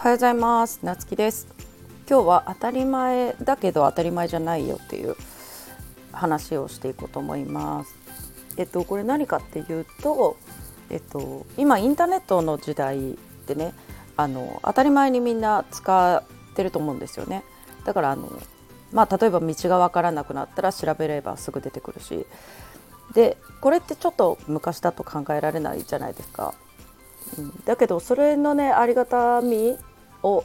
おはようございます。なつきです。今日は当たり前だけど当たり前じゃないよっていう話をしていこうと思います。えっとこれ何かっていうとえっと今インターネットの時代でねあの当たり前にみんな使ってると思うんですよね。だからあのまあ例えば道が分からなくなったら調べればすぐ出てくるし。でこれってちょっと昔だと考えられないじゃないですか。うん、だけどそれのねありがたみを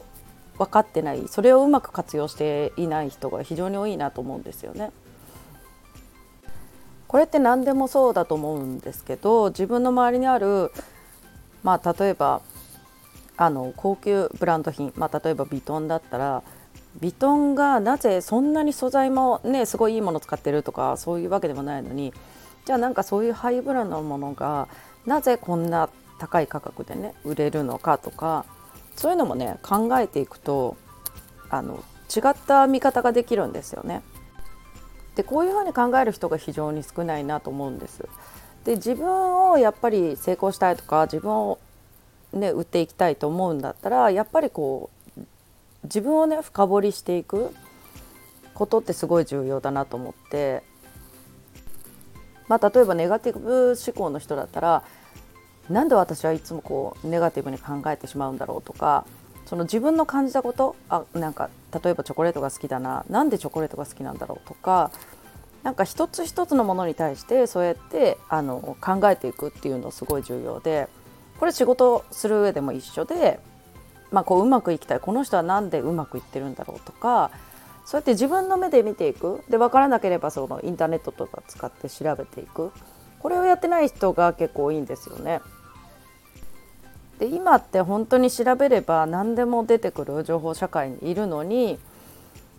分かってないそれをうまく活用していない人が非常に多いなと思うんですよね。これって何でもそうだと思うんですけど自分の周りにあるまあ例えばあの高級ブランド品、まあ、例えばヴィトンだったらヴィトンがなぜそんなに素材もねすごいいいもの使ってるとかそういうわけでもないのにじゃあなんかそういうハイブランドのものがなぜこんな高い価格でね売れるのかとかそういうのもね考えていくとあの違った見方ができるんですよね。でこういうふうに考える人が非常に少ないなと思うんです。で自分をやっぱり成功したいとか自分をね売っていきたいと思うんだったらやっぱりこう自分をね深掘りしていくことってすごい重要だなと思ってまあ、例えばネガティブ思考の人だったらなんで私はいつもこうネガティブに考えてしまうんだろうとかその自分の感じたことあなんか例えばチョコレートが好きだななんでチョコレートが好きなんだろうとかなんか一つ一つのものに対してそうやってあの考えていくっていうのすごい重要でこれ仕事する上でも一緒で、まあ、こううまくいきたいこの人は何でうまくいってるんだろうとかそうやって自分の目で見ていくで分からなければそのインターネットとか使って調べていくこれをやってない人が結構多いんですよね。で今って本当に調べれば何でも出てくる情報社会にいるのに、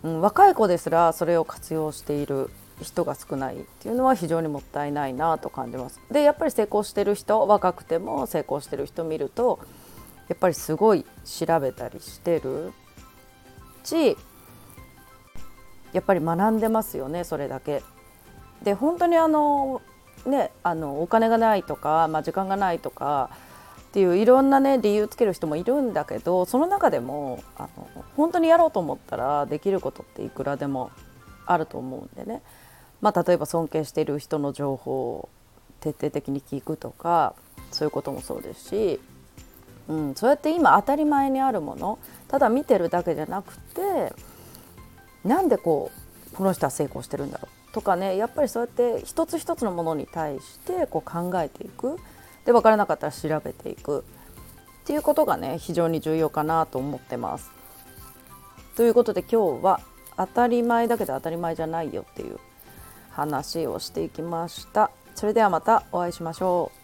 うん、若い子ですらそれを活用している人が少ないっていうのは非常にもったいないなと感じます。でやっぱり成功してる人若くても成功してる人見るとやっぱりすごい調べたりしてるしやっぱり学んでますよねそれだけ。で本当にあのねあのお金がないとか、まあ、時間がないとかっていういろんなね理由つける人もいるんだけどその中でもあの本当にやろうと思ったらできることっていくらでもあると思うんでね、まあ、例えば尊敬している人の情報を徹底的に聞くとかそういうこともそうですし、うん、そうやって今当たり前にあるものただ見てるだけじゃなくてなんでこうこの人は成功してるんだろうとかねやっぱりそうやって一つ一つのものに対してこう考えていく。で分からなかったら調べていくっていうことがね非常に重要かなと思ってます。ということで今日は当たり前だけど当たり前じゃないよっていう話をしていきました。それではまたお会いしましょう。